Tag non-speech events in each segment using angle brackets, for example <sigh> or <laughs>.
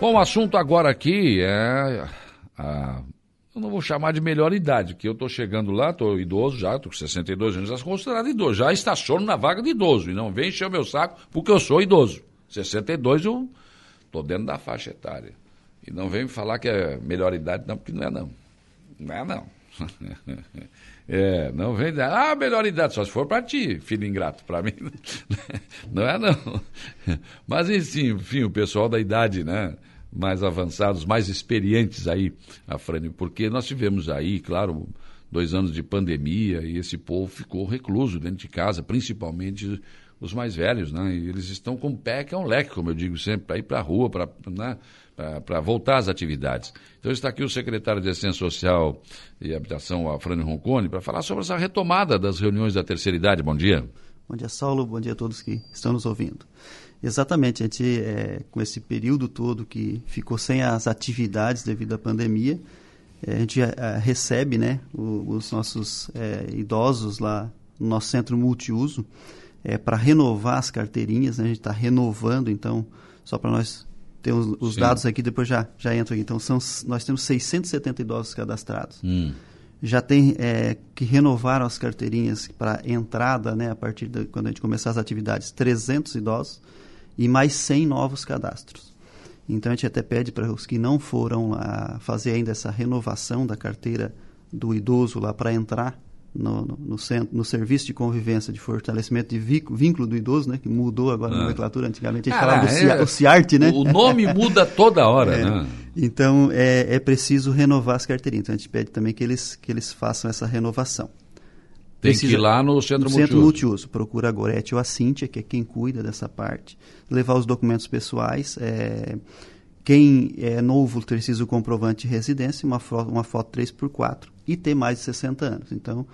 Bom, o assunto agora aqui é a eu não vou chamar de melhor idade, que eu estou chegando lá, estou idoso já, estou com 62 anos, já sou considerado idoso, já estaciono na vaga de idoso, e não vem encher o meu saco porque eu sou idoso. 62 eu estou dentro da faixa etária. E não vem me falar que é melhor idade, não, porque não é não. Não é não. <laughs> É, não vem. Ah, melhor idade, só se for para ti, filho ingrato. Para mim, <laughs> não é não. Mas, enfim, o pessoal da idade, né? Mais avançados, mais experientes aí, Afrânio, porque nós tivemos aí, claro, dois anos de pandemia e esse povo ficou recluso dentro de casa, principalmente os mais velhos, né? E eles estão com o pé que é um leque, como eu digo sempre, para ir para a rua, para né? Para voltar às atividades. Então está aqui o secretário de Assistência Social e Habitação, Afrânio Roncone, para falar sobre essa retomada das reuniões da terceira idade. Bom dia. Bom dia, Saulo. Bom dia a todos que estão nos ouvindo. Exatamente, a gente, é, com esse período todo que ficou sem as atividades devido à pandemia, é, a gente é, recebe né, os nossos é, idosos lá no nosso centro multiuso é, para renovar as carteirinhas. Né, a gente está renovando, então, só para nós tem os, os dados aqui, depois já, já entro aqui. Então, são, nós temos 670 idosos cadastrados. Hum. Já tem é, que renovaram as carteirinhas para entrada, né, a partir de quando a gente começar as atividades, 300 idosos e mais 100 novos cadastros. Então, a gente até pede para os que não foram lá fazer ainda essa renovação da carteira do idoso lá para entrar no, no, no, centro, no serviço de convivência de fortalecimento de vínculo do idoso, né, que mudou agora ah. a nomenclatura, antigamente a gente falava é, do CIART, né? O nome <laughs> muda toda hora, é, né? Então, é, é preciso renovar as carteirinhas. Então, a gente pede também que eles, que eles façam essa renovação. Tem Precisa, que ir lá no centro no multiuso. Centro multiuso. Procura a Gorete ou a Cíntia, que é quem cuida dessa parte. Levar os documentos pessoais. É, quem é novo precisa o comprovante de residência, uma foto, uma foto 3x4 e ter mais de 60 anos. Então,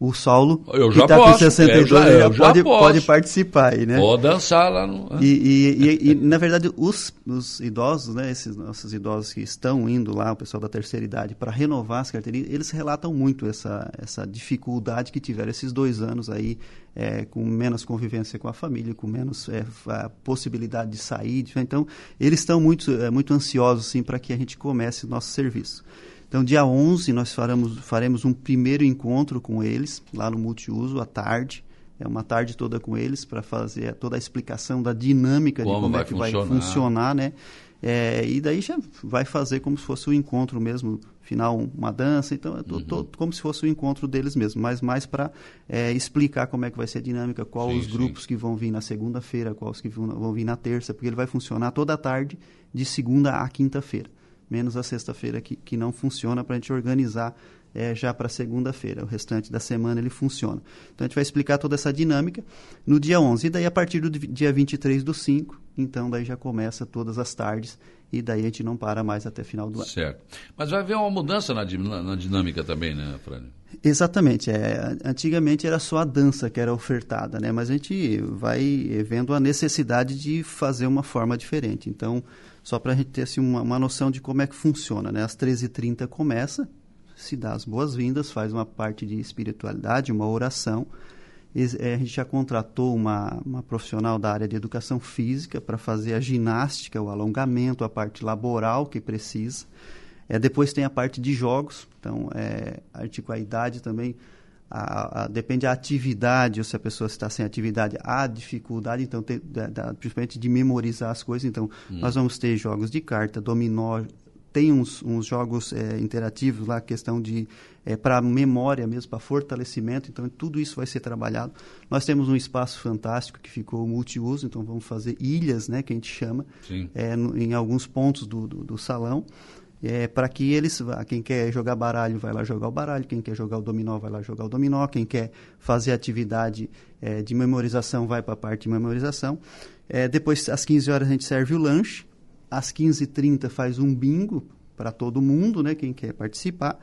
o Saulo, eu que está com 62, já, já pode, pode, participar aí, né? Pode dançar lá no... E, e, e, e, na verdade, os, os idosos, né, esses nossos idosos que estão indo lá, o pessoal da terceira idade, para renovar as carteirinhas, eles relatam muito essa, essa dificuldade que tiveram esses dois anos aí, é, com menos convivência com a família, com menos é, possibilidade de sair. Então, eles estão muito, é, muito ansiosos, sim, para que a gente comece o nosso serviço. Então, dia 11, nós faremos, faremos um primeiro encontro com eles, lá no multiuso, à tarde. É uma tarde toda com eles para fazer toda a explicação da dinâmica como de como é que funcionar. vai funcionar, né? É, e daí já vai fazer como se fosse o um encontro mesmo, final uma dança, então é uhum. todo, como se fosse o um encontro deles mesmo, mas mais para é, explicar como é que vai ser a dinâmica, quais os grupos sim. que vão vir na segunda-feira, quais que vão, vão vir na terça, porque ele vai funcionar toda a tarde de segunda a quinta-feira menos a sexta-feira que, que não funciona para a gente organizar é, já para segunda-feira. O restante da semana ele funciona. Então a gente vai explicar toda essa dinâmica no dia 11. E daí a partir do dia 23 do 5, então daí já começa todas as tardes e daí a gente não para mais até final do ano. Certo. Mas vai haver uma mudança na, na dinâmica também, né, Frânio? Exatamente. É, antigamente era só a dança que era ofertada, né? mas a gente vai vendo a necessidade de fazer uma forma diferente. Então, só para a gente ter assim, uma, uma, noção de como é que funciona. Né? Às 13h30 começa, se dá as boas-vindas, faz uma parte de espiritualidade, uma oração. É, a gente já contratou uma, uma profissional da área de educação física para fazer a ginástica, o alongamento, a parte laboral que precisa. É, depois tem a parte de jogos, então é, a gente com a idade também a, a, depende da atividade, ou se a pessoa está sem atividade, há dificuldade, então, da, da, principalmente de memorizar as coisas. Então, hum. nós vamos ter jogos de carta, dominó, tem uns, uns jogos é, interativos lá, questão de é, para memória mesmo, para fortalecimento. Então, tudo isso vai ser trabalhado. Nós temos um espaço fantástico que ficou multiuso, então vamos fazer ilhas, né, que a gente chama, é, no, em alguns pontos do, do, do salão é, para que eles, quem quer jogar baralho vai lá jogar o baralho, quem quer jogar o dominó vai lá jogar o dominó, quem quer fazer atividade é, de memorização vai para a parte de memorização. É, depois, às 15 horas, a gente serve o lanche, às 15h30 faz um bingo para todo mundo, né, quem quer participar.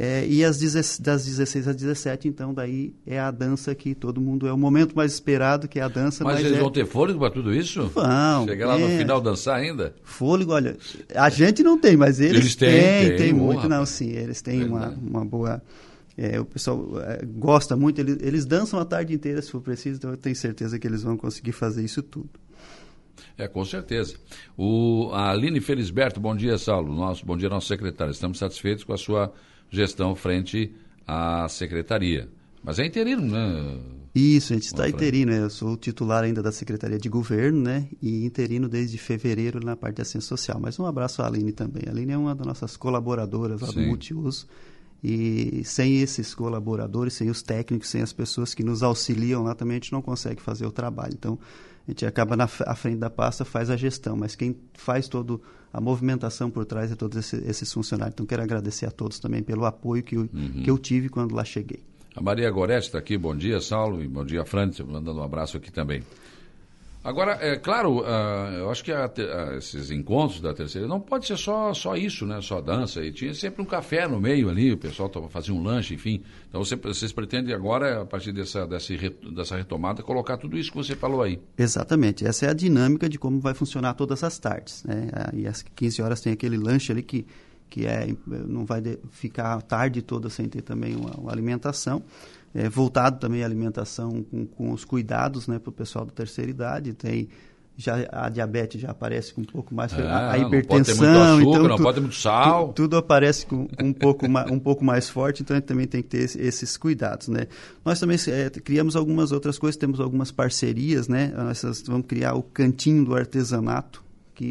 É, e às das 16 às 17, então, daí é a dança que todo mundo. É o momento mais esperado, que é a dança. Mas, mas eles é... vão ter fôlego para tudo isso? Vão. Chegar lá é... no final dançar ainda? Fôlego, olha. A gente não tem, mas eles, eles têm. Tem, tem, tem muito, não, sim. Eles têm uma, uma boa. É, o pessoal é, gosta muito, eles, eles dançam a tarde inteira se for preciso, então eu tenho certeza que eles vão conseguir fazer isso tudo. É, com certeza. O, a Aline Felisberto, bom dia, Saulo. Nosso, bom dia, nosso secretário. Estamos satisfeitos com a sua gestão frente à secretaria. Mas é interino, né? Isso, a gente está interino. Eu sou titular ainda da Secretaria de Governo, né? E interino desde fevereiro na parte de assistência social. Mas um abraço à Aline também. A Aline é uma das nossas colaboradoras lá Sim. do Multiuso. E sem esses colaboradores, sem os técnicos, sem as pessoas que nos auxiliam lá, também a gente não consegue fazer o trabalho. Então, a gente acaba na à frente da pasta, faz a gestão, mas quem faz toda a movimentação por trás é todos esses, esses, funcionários. Então, quero agradecer a todos também pelo apoio que eu, uhum. que eu tive quando lá cheguei. A Maria Gorete está aqui, bom dia, Saulo, e bom dia, Fran, mandando um abraço aqui também. Agora, é claro, uh, eu acho que a, a, esses encontros da terceira não pode ser só, só isso, né? Só dança. E tinha sempre um café no meio ali, o pessoal fazia um lanche, enfim. Então você, vocês pretendem agora, a partir dessa, dessa, dessa retomada, colocar tudo isso que você falou aí. Exatamente. Essa é a dinâmica de como vai funcionar todas as tardes. Né? E às 15 horas tem aquele lanche ali que que é, não vai de, ficar a tarde toda sem ter também uma, uma alimentação. É, voltado também à alimentação com, com os cuidados né, para o pessoal da terceira idade. Tem já a diabetes já aparece com um pouco mais é, a, a hipertensão não pode ter muito açúcar, então não tu, pode ter muito sal tu, tudo aparece com, um pouco um pouco mais forte então a gente também tem que ter esse, esses cuidados né nós também é, criamos algumas outras coisas temos algumas parcerias né nós vamos criar o cantinho do artesanato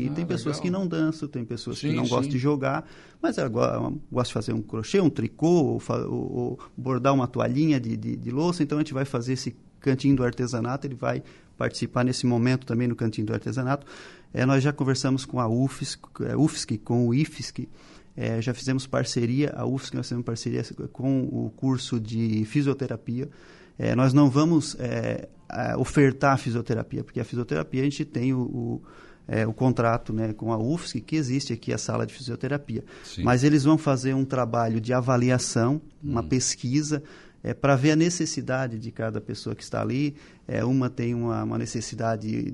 ah, tem pessoas legal. que não dançam, tem pessoas sim, que não sim. gostam de jogar, mas agora gosta de fazer um crochê, um tricô, ou, ou, ou bordar uma toalhinha de, de, de, louça, então a gente vai fazer esse cantinho do artesanato, ele vai participar nesse momento também no cantinho do artesanato. É, nós já conversamos com a UFSC, é, UFSC com o IFSC, é, já fizemos parceria, a UFSC nós fizemos parceria com o curso de fisioterapia. É, nós não vamos é, ofertar fisioterapia, porque a fisioterapia a gente tem o, o é, o contrato né, com a UFSC, que existe aqui a sala de fisioterapia. Sim. Mas eles vão fazer um trabalho de avaliação, uma hum. pesquisa, é, para ver a necessidade de cada pessoa que está ali. É, uma tem uma, uma, necessidade,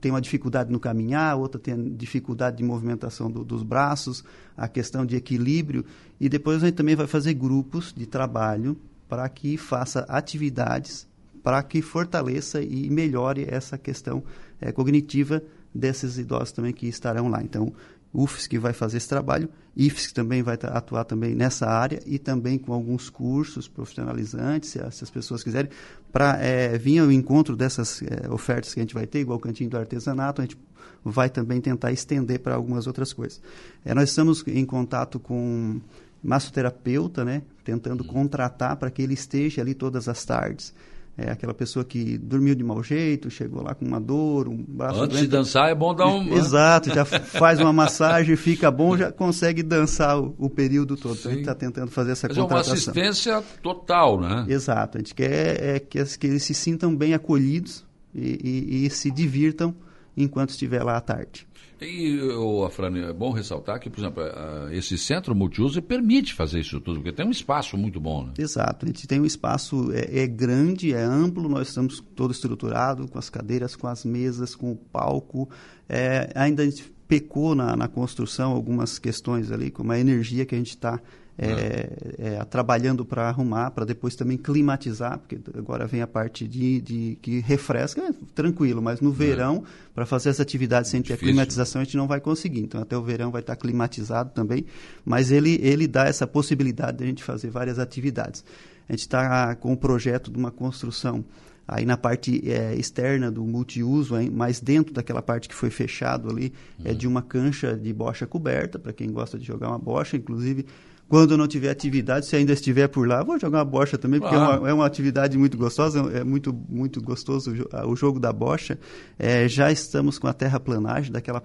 tem uma dificuldade no caminhar, outra tem dificuldade de movimentação do, dos braços, a questão de equilíbrio. E depois a gente também vai fazer grupos de trabalho para que faça atividades para que fortaleça e melhore essa questão é, cognitiva desses idosos também que estarão lá. Então, UFSC vai fazer esse trabalho, IFSC também vai atuar também nessa área e também com alguns cursos profissionalizantes, se, as pessoas quiserem, para é, vir ao encontro dessas é, ofertas que a gente vai ter, igual o Cantinho do Artesanato, a gente vai também tentar estender para algumas outras coisas. É, nós estamos em contato com massoterapeuta, né, tentando contratar para que ele esteja ali todas as tardes. É aquela pessoa que dormiu de mau jeito, chegou lá com uma dor, um braço Antes doente. de dançar é bom dar um... Exato, já <laughs> faz uma massagem, fica bom, já consegue dançar o, o período todo. Então, a gente está tentando fazer essa Mas contratação. é uma assistência total, né? Exato, a gente quer é, que, que eles se sintam bem acolhidos e, e, e se divirtam enquanto estiver lá à tarde. E, oh, Afrani, é bom ressaltar que, por exemplo, esse centro multiuso permite fazer isso tudo, porque tem um espaço muito bom. Né? Exato, a gente tem um espaço, é, é, grande, é amplo, nós estamos todo estruturado, com as cadeiras, com as mesas, com o palco. É, ainda a gente pecou na, na construção algumas questões ali, como a energia que a gente está é, é, trabalhando para arrumar, para depois também climatizar, porque agora vem a parte de, de que refresca, é, tranquilo, mas no é. verão, para fazer essa atividade sem ter a climatização, a gente não vai conseguir. Então, até o verão vai estar climatizado também, mas ele, ele dá essa possibilidade de a gente fazer várias atividades. A gente está com o projeto de uma construção aí na parte é, externa do multiuso, hein, mas dentro daquela parte que foi fechado ali, é uhum. é de uma cancha de bocha coberta, para quem gosta de jogar uma bocha, inclusive quando não tiver atividade, se ainda estiver por lá, vou jogar uma bocha também, porque claro. é, uma, é, uma, atividade muito gostosa, é muito, muito gostoso o jogo da bocha. É, já estamos com a terraplanagem daquela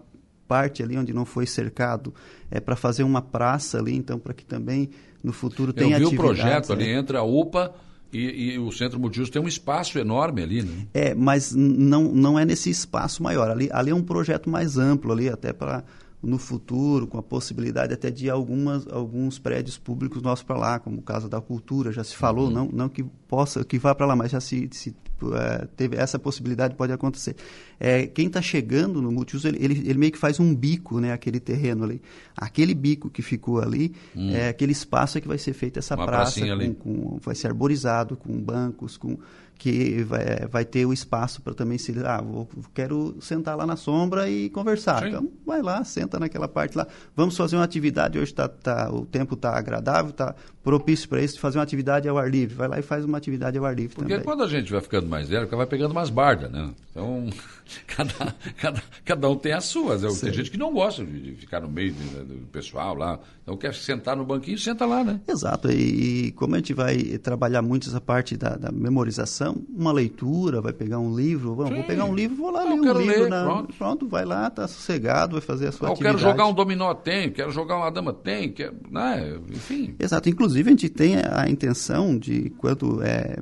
parte ali onde não foi cercado, é para fazer uma praça ali, então para que também no futuro tenha atividade. Eu vi o projeto ali né? entre a UPA e, e, o Centro Multiuso tem um espaço enorme ali, né? É, mas não, não é nesse espaço maior. Ali, ali é um projeto mais amplo ali, até para no futuro, com a possibilidade até de algumas, alguns prédios públicos nossos para lá, como o caso da cultura, já se falou, uhum. não, não que possa, que vá para lá, mas já se, se é, teve essa possibilidade, pode acontecer. É, quem está chegando no multiuso, ele, ele, ele, meio que faz um bico, né, aquele terreno ali. Aquele bico que ficou ali, hum. é aquele espaço é que vai ser feita essa Uma praça, com, com, vai ser arborizado, com bancos, com que vai, vai ter o espaço para também se ah vou, quero sentar lá na sombra e conversar. Sim. então vai lá senta naquela parte lá. Vamos fazer uma atividade hoje tá, tá o tempo está agradável está propício para isso fazer uma atividade ao ar livre. Vai lá e faz uma atividade ao ar livre porque também. quando a gente vai ficando mais velho vai pegando mais barda né? Então <laughs> cada, cada, cada um tem as suas. Né? tem gente que não gosta de ficar no meio do, do pessoal lá. Então quer sentar no banquinho senta lá né? Exato. E, e como a gente vai trabalhar muito essa parte da, da memorização uma leitura, vai pegar um livro, vou pegar um livro, vou lá ler um livro. Ler, na, pronto. pronto. vai lá, tá sossegado, vai fazer a sua eu atividade. quero jogar um dominó, tem, quero jogar uma dama, tem, quer, né? enfim. Exato, inclusive a gente tem a intenção de, quando é,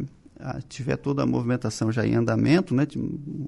tiver toda a movimentação já em andamento, né,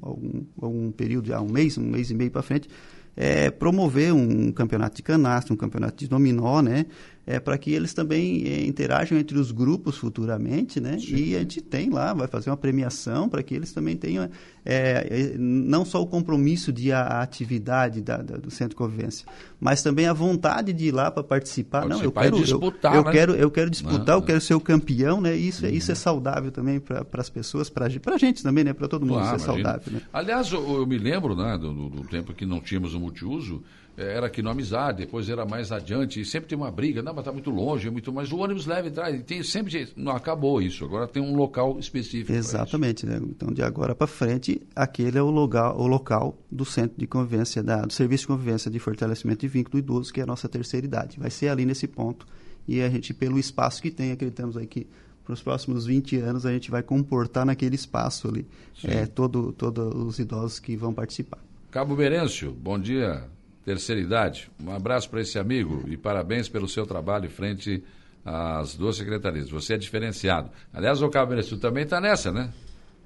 algum, algum período, há um mês, um mês e meio para frente, é, promover um campeonato de canastra, um campeonato de dominó, né? É, para que eles também é, interajam entre os grupos futuramente, né? Sim. E a gente tem lá, vai fazer uma premiação para que eles também tenham é, é não só o compromisso de a, a atividade da, da, do Centro de Convivência, mas também a vontade de ir lá para participar. participar. Não, eu quero disputar, eu, eu né? quero, eu quero disputar, eu quero ser o campeão, né? Isso, uhum. isso é saudável também para as pessoas, para a gente também, né? Para todo mundo claro, isso é saudável. Né? Aliás, eu, eu, me lembro, né, do, do tempo que não tínhamos um multiuso era aqui no Amizade, depois era mais adiante, e sempre tem uma briga, não, mas está muito longe, é muito, mas o ônibus leva e traz, tem sempre, não acabou isso, agora tem um local específico. Exatamente, né? então de agora para frente, aquele é o local, o local do Centro de Convivência, da, do Serviço de Convivência de Fortalecimento e Vínculo do Idoso, que é a nossa terceira idade, vai ser ali nesse ponto, e a gente, pelo espaço que tem, acreditamos aí que para os próximos 20 anos a gente vai comportar naquele espaço ali, é, todo, todos os idosos que vão participar. Cabo Berêncio, bom dia terceira idade. Um abraço para esse amigo e parabéns pelo seu trabalho frente às duas secretarias. Você é diferenciado. Aliás, o Caberense também está nessa, né?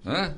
Hã?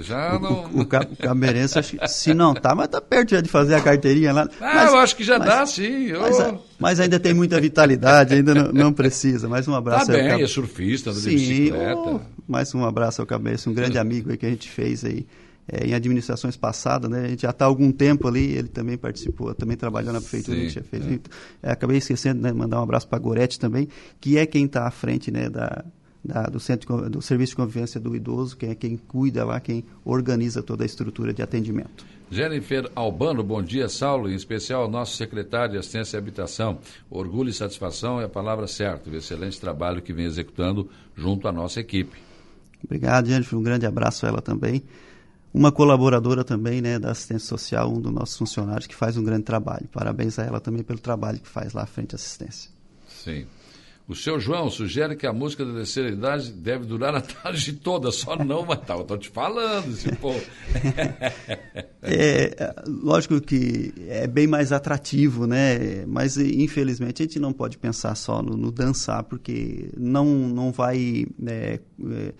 Já não... O, o, o Caberense, se não tá, mas tá perto já de fazer a carteirinha lá. Ah, mas, eu acho que já mas, dá, sim. Eu... Mas, mas, ainda tem muita vitalidade, ainda não, não precisa. Mais um abraço. Tá bem, Cab... é surfista, anda de bicicleta. Oh, mais um abraço ao Caberense, um grande amigo aí que a gente fez aí é, em administrações passadas, né? A gente já está há algum tempo ali, ele também participou, também trabalhou na prefeitura, Sim, a gente já fez. É. É, acabei esquecendo, né? Mandar um abraço para a Gorete também, que é quem está à frente, né? Da, da, do centro do serviço de convivência do idoso, quem é quem cuida lá, quem organiza toda a estrutura de atendimento. Jennifer Albano, bom dia, Saulo, em especial ao nosso secretário de Assistência e Habitação. Orgulho e satisfação é a palavra certa, o excelente trabalho que vem executando junto à nossa equipe. Obrigado, Jennifer, um grande abraço a ela também uma colaboradora também né, da assistência social, um dos nossos funcionários, que faz um grande trabalho. Parabéns a ela também pelo trabalho que faz lá à frente à assistência. Sim. O seu João sugere que a música da terceira idade deve durar a tarde toda, só não vai estar. Estou te falando, esse <laughs> povo. é, lógico que é bem mais atrativo, né? Mas infelizmente a gente não pode pensar só no, no dançar, porque não, não vai. É, é,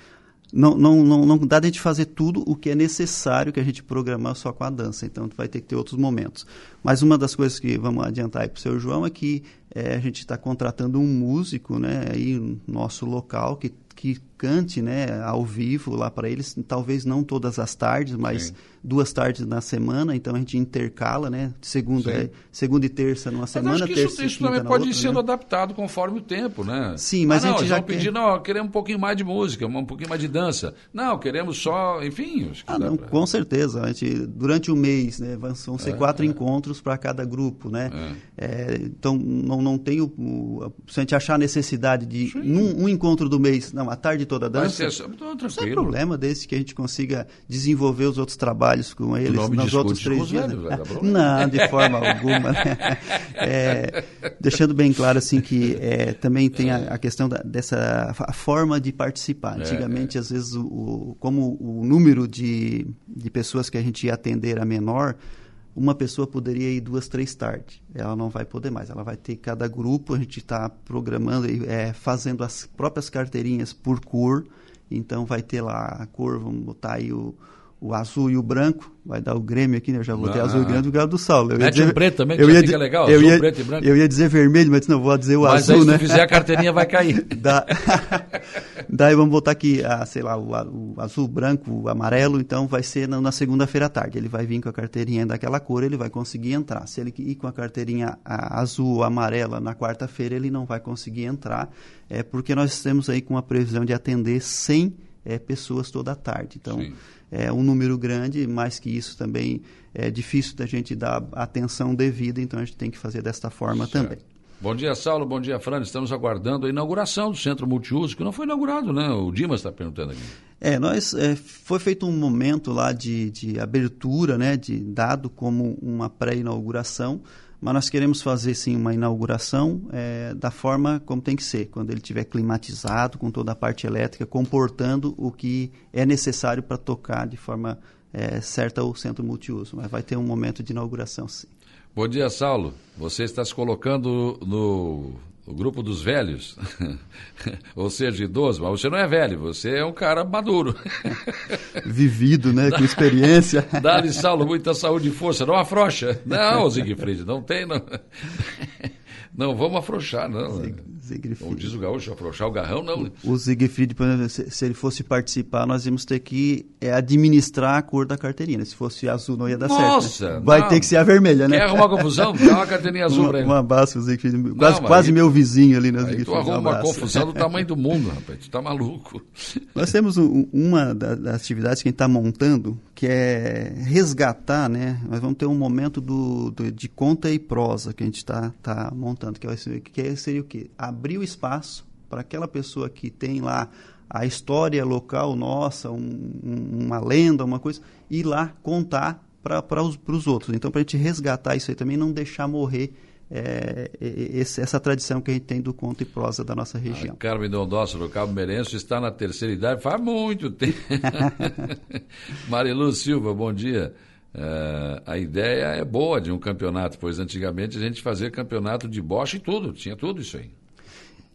não, não, não, não dá de a gente fazer tudo o que é necessário que a gente programar só com a dança. Então, vai ter que ter outros momentos. Mas uma das coisas que vamos adiantar para o seu João é que é, a gente está contratando um músico né, aí no nosso local que, que cante né, ao vivo lá para eles, talvez não todas as tardes, mas Sim. Duas tardes na semana, então a gente intercala, né? Segunda, é, segunda e terça numa semana, mas acho que terça isso, isso também pode ir sendo né? adaptado conforme o tempo, né? Sim, mas ah, não, a gente já quer... pedir, não, queremos um pouquinho mais de música, um pouquinho mais de dança. Não, queremos só, enfim. ah, não, pra... com certeza. A gente, durante o mês, né, vão ser é, quatro é. encontros para cada grupo, né? É. É, então, não, não tem o, o, Se a gente achar necessidade de, num, um encontro do mês, não, a tarde toda dança. Ser, não é problema desde que a gente consiga desenvolver os outros trabalhos com eles nos outros três dias. Né? <laughs> não, de forma alguma. Né? <laughs> É, deixando bem claro assim que é, também tem a, a questão da, dessa a forma de participar. É, Antigamente, é. às vezes, o, o, como o número de, de pessoas que a gente ia atender era menor, uma pessoa poderia ir duas, três tardes. Ela não vai poder mais. Ela vai ter cada grupo, a gente está programando, é, fazendo as próprias carteirinhas por cor. Então vai ter lá a cor, vamos botar aí o, o azul e o branco, vai dar o Grêmio aqui, né? Eu já botei ah. azul e branco do Galo do Saulo. Eu Mete dizer, um preto também, que eu ia fica legal, eu azul, ia, preto e branco. Eu ia dizer vermelho, mas não, vou dizer o mas azul, aí, né? se fizer a carteirinha vai cair. <laughs> Da, <laughs> daí vamos botar aqui, a, sei lá, o, o, azul, branco, o amarelo, então vai ser na, na segunda-feira à tarde. Ele vai vir com a carteirinha daquela cor, ele vai conseguir entrar. Se ele ir com a carteirinha a, azul ou amarela na quarta-feira, ele não vai conseguir entrar, é porque nós temos aí com a previsão de atender 100 é, pessoas toda a tarde. Então, Sim. é um número grande, mais que isso também é difícil da gente dar atenção devida, então a gente tem que fazer desta forma certo. também. Bom dia, Saulo. Bom dia, Fran. Estamos aguardando a inauguração do Centro Multiuso, que não foi inaugurado, né? O Dimas está perguntando aqui. É, nós é, foi feito um momento lá de, de abertura, né? De dado como uma pré-inauguração, mas nós queremos fazer sim uma inauguração é, da forma como tem que ser, quando ele estiver climatizado, com toda a parte elétrica, comportando o que é necessário para tocar de forma é, certa o centro multiuso. Mas vai ter um momento de inauguração, sim. Bom dia, Saulo. Você está se colocando no, no grupo dos velhos, <laughs> ou seja, idoso, mas você não é velho, você é um cara maduro. <laughs> Vivido, né? Com experiência. <laughs> Dá-lhe, Saulo, muita saúde e força. Não afrouxa. Não, Zigfried, não tem, não. Não, vamos afrouxar, não. Siegfried. Como diz o gaúcho, afrouxar o garrão, não. O, o Siegfried, se, se, ele fosse participar, nós íamos ter que é, administrar a cor da carteirinha. Se fosse azul, não ia dar Nossa, certo. Né? Vai não. ter que ser a vermelha, né? Quer arrumar confusão? <laughs> Dá uma carteirinha azul para ele. Um abraço, Siegfried. Quase, não, quase aí, meu vizinho ali, né, Siegfried? Tu arruma um uma confusão do tamanho do mundo, rapaz. Tu tá maluco. Nós temos um, uma das atividades que a gente está montando, que é resgatar, né? Nós vamos ter um momento do, do de conta e prosa que a gente está tá montando, que, ser, que seria o quê? Abrir o espaço para aquela pessoa que tem lá a história local nossa, um, uma lenda, uma coisa, ir lá contar para os, os outros. Então, para a gente resgatar isso aí também, não deixar morrer é, esse, essa tradição que a gente tem do conto e prosa da nossa região. A Carmen Dondossi, do Cabo Merenço, está na terceira idade faz muito tempo. <laughs> Marilu Silva, bom dia. Uh, a ideia é boa de um campeonato, pois antigamente a gente fazia campeonato de bocha e tudo, tinha tudo isso aí.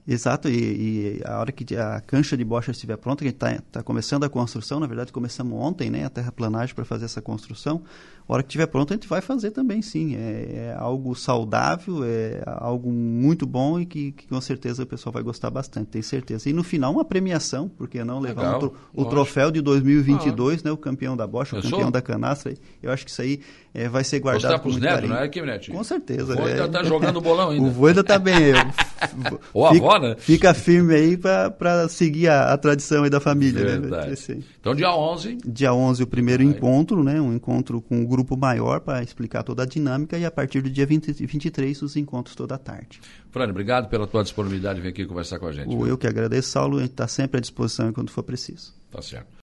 Exato, e, e, a hora que a cancha de bocha estiver pronta, que a gente está tá começando a construção, na verdade começamos ontem, né, a terraplanagem para fazer essa construção, a hora que estiver pronto a gente vai fazer também, sim. É, é, algo saudável, é algo muito bom e que, que, com certeza o pessoal vai gostar bastante, tenho certeza. E no final uma premiação, porque não levar Legal, o, troféu de 2022, ah, né, o campeão da bocha, o campeão da canastra, eu acho que isso aí é, vai ser guardado Mostrar para os netos, não é, Kim Com certeza. O vô ainda está é. jogando bolão <laughs> ainda. o vô ainda está bem. <laughs> Ou a avó, Fica firme aí para seguir a, a, tradição aí da família. Né? Verdade. Né? Então, dia 11. Dia 11, o primeiro Ai. encontro, né? Um encontro com um grupo maior para explicar toda a dinâmica e a partir do dia 20, 23, os encontros toda a tarde. Frane, obrigado pela tua disponibilidade de vir aqui conversar com a gente. Eu que agradeço, Saulo. A gente está sempre à disposição enquanto for preciso. Tá certo.